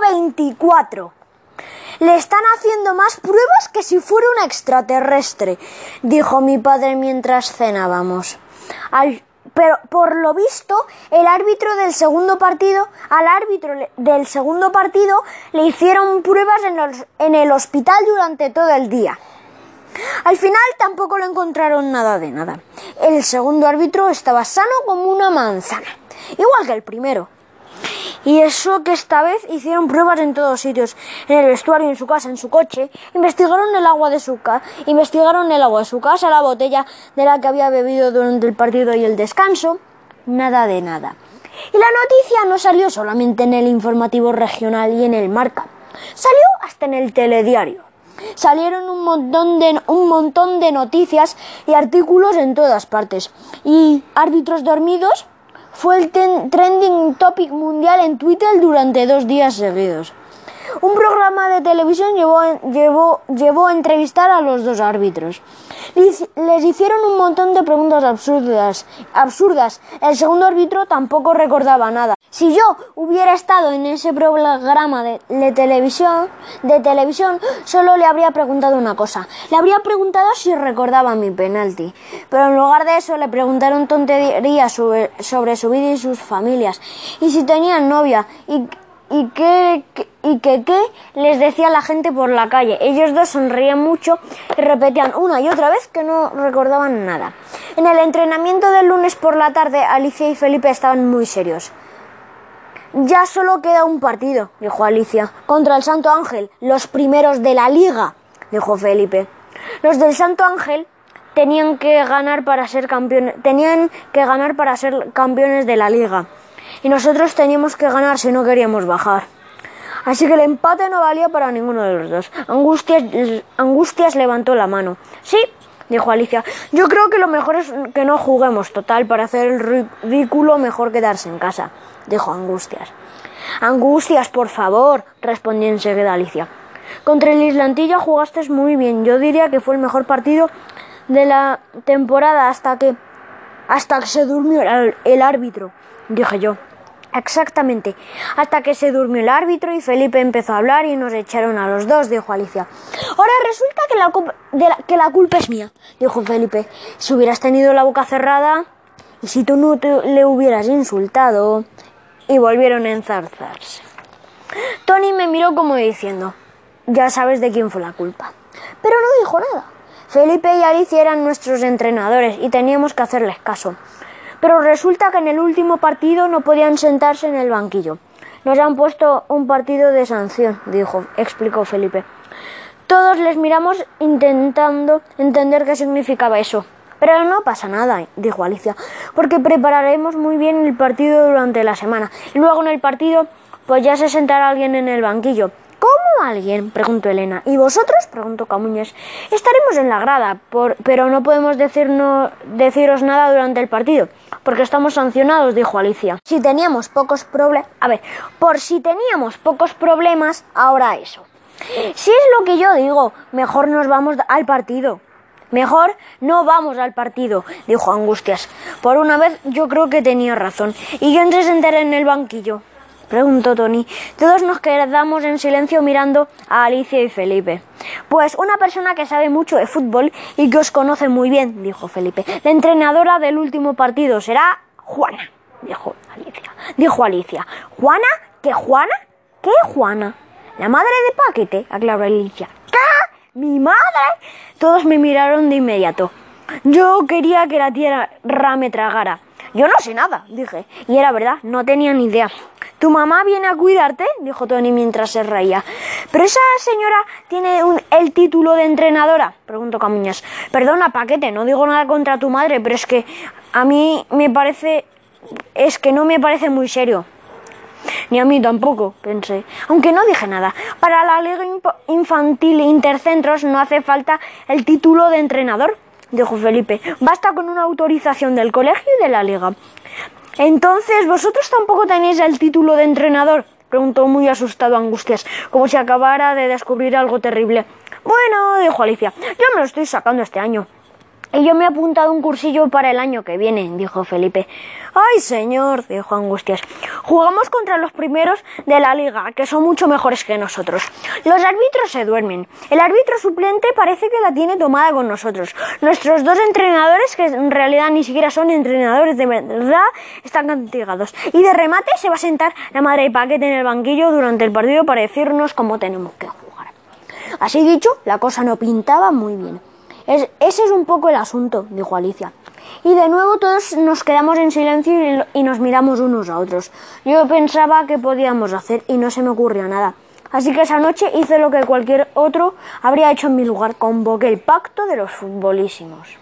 24. Le están haciendo más pruebas que si fuera un extraterrestre, dijo mi padre mientras cenábamos. Pero por lo visto, el árbitro del segundo partido, al árbitro del segundo partido le hicieron pruebas en, en el hospital durante todo el día. Al final tampoco lo encontraron nada de nada. El segundo árbitro estaba sano como una manzana, igual que el primero. Y eso que esta vez hicieron pruebas en todos sitios, en el vestuario, en su casa, en su coche, investigaron el agua de su casa, investigaron el agua de su casa, la botella de la que había bebido durante el partido y el descanso, nada de nada. Y la noticia no salió solamente en el informativo regional y en el Marca, salió hasta en el telediario. Salieron un montón de un montón de noticias y artículos en todas partes. Y árbitros dormidos fue el trending topic mundial en Twitter durante dos días seguidos. Un programa de televisión llevó, a entrevistar a los dos árbitros. Les, hicieron un montón de preguntas absurdas, absurdas. El segundo árbitro tampoco recordaba nada. Si yo hubiera estado en ese programa de, televisión, de televisión, solo le habría preguntado una cosa. Le habría preguntado si recordaba mi penalti. Pero en lugar de eso le preguntaron tonterías sobre, sobre su vida y sus familias. Y si tenían novia y y que, y que les decía la gente por la calle. Ellos dos sonreían mucho y repetían una y otra vez que no recordaban nada. En el entrenamiento del lunes por la tarde, Alicia y Felipe estaban muy serios. Ya solo queda un partido, dijo Alicia, contra el Santo Ángel, los primeros de la liga, dijo Felipe. Los del Santo Ángel tenían que ganar para ser campeones, tenían que ganar para ser campeones de la liga. Y nosotros teníamos que ganar si no queríamos bajar. Así que el empate no valía para ninguno de los dos. Angustias, Angustias levantó la mano. Sí, dijo Alicia. Yo creo que lo mejor es que no juguemos. Total, para hacer el ridículo mejor quedarse en casa, dijo Angustias. Angustias, por favor, respondió enseguida Alicia. Contra el Islantilla jugaste muy bien. Yo diría que fue el mejor partido de la temporada hasta que hasta que se durmió el, el árbitro, dije yo. Exactamente, hasta que se durmió el árbitro y Felipe empezó a hablar y nos echaron a los dos, dijo Alicia. Ahora resulta que la, culpa- de la- que la culpa es mía, dijo Felipe. Si hubieras tenido la boca cerrada y si tú no te- le hubieras insultado, y volvieron a enzarzarse. Tony me miró como diciendo, ya sabes de quién fue la culpa. Pero no dijo nada. Felipe y Alicia eran nuestros entrenadores y teníamos que hacerles caso. Pero resulta que en el último partido no podían sentarse en el banquillo. Nos han puesto un partido de sanción, dijo, explicó Felipe. Todos les miramos intentando entender qué significaba eso. Pero no pasa nada, dijo Alicia, porque prepararemos muy bien el partido durante la semana. Y luego en el partido, pues ya se sentará alguien en el banquillo. ¿Cómo alguien? preguntó Elena. ¿Y vosotros? preguntó Camuñas. Estaremos en la grada, por- pero no podemos decirnos, deciros nada durante el partido, porque estamos sancionados, dijo Alicia. Si teníamos pocos problemas... A ver, por si teníamos pocos problemas, ahora eso. Si es lo que yo digo, mejor nos vamos al partido. Mejor no vamos al partido, dijo Angustias. Por una vez yo creo que tenía razón. ¿Y quién se sentará en el banquillo? Preguntó Tony. Todos nos quedamos en silencio mirando a Alicia y Felipe. Pues una persona que sabe mucho de fútbol y que os conoce muy bien, dijo Felipe. La entrenadora del último partido será Juana, dijo Alicia. Dijo Alicia. ¿Juana? ¿Qué Juana? ¿Qué Juana? La madre de Paquete, aclaró Alicia. ¿Qué? ¿Mi madre? Todos me miraron de inmediato. Yo quería que la tierra me tragara. Yo no sé nada, dije. Y era verdad, no tenía ni idea. ¿Tu mamá viene a cuidarte? dijo Tony mientras se reía. ¿Pero esa señora tiene el título de entrenadora? preguntó Camuñas. Perdona, Paquete, no digo nada contra tu madre, pero es que a mí me parece... es que no me parece muy serio. Ni a mí tampoco, pensé. Aunque no dije nada. Para la Liga Infantil Intercentros no hace falta el título de entrenador, dijo Felipe. Basta con una autorización del colegio y de la liga. Entonces, ¿vosotros tampoco tenéis el título de entrenador? preguntó muy asustado Angustias, como si acabara de descubrir algo terrible. Bueno, dijo Alicia, yo me lo estoy sacando este año. Y yo me he apuntado un cursillo para el año que viene, dijo Felipe. Ay, señor, dijo Angustias. Jugamos contra los primeros de la liga, que son mucho mejores que nosotros. Los árbitros se duermen. El árbitro suplente parece que la tiene tomada con nosotros. Nuestros dos entrenadores, que en realidad ni siquiera son entrenadores de verdad, están castigados. Y de remate se va a sentar la madre de paquete en el banquillo durante el partido para decirnos cómo tenemos que jugar. Así dicho, la cosa no pintaba muy bien. Es, ese es un poco el asunto, dijo Alicia. Y de nuevo todos nos quedamos en silencio y, y, nos miramos unos a otros. Yo pensaba que podíamos hacer y no se me ocurrió nada. Así que esa noche hice lo que cualquier otro habría hecho en mi lugar. Convoqué el pacto de los futbolísimos.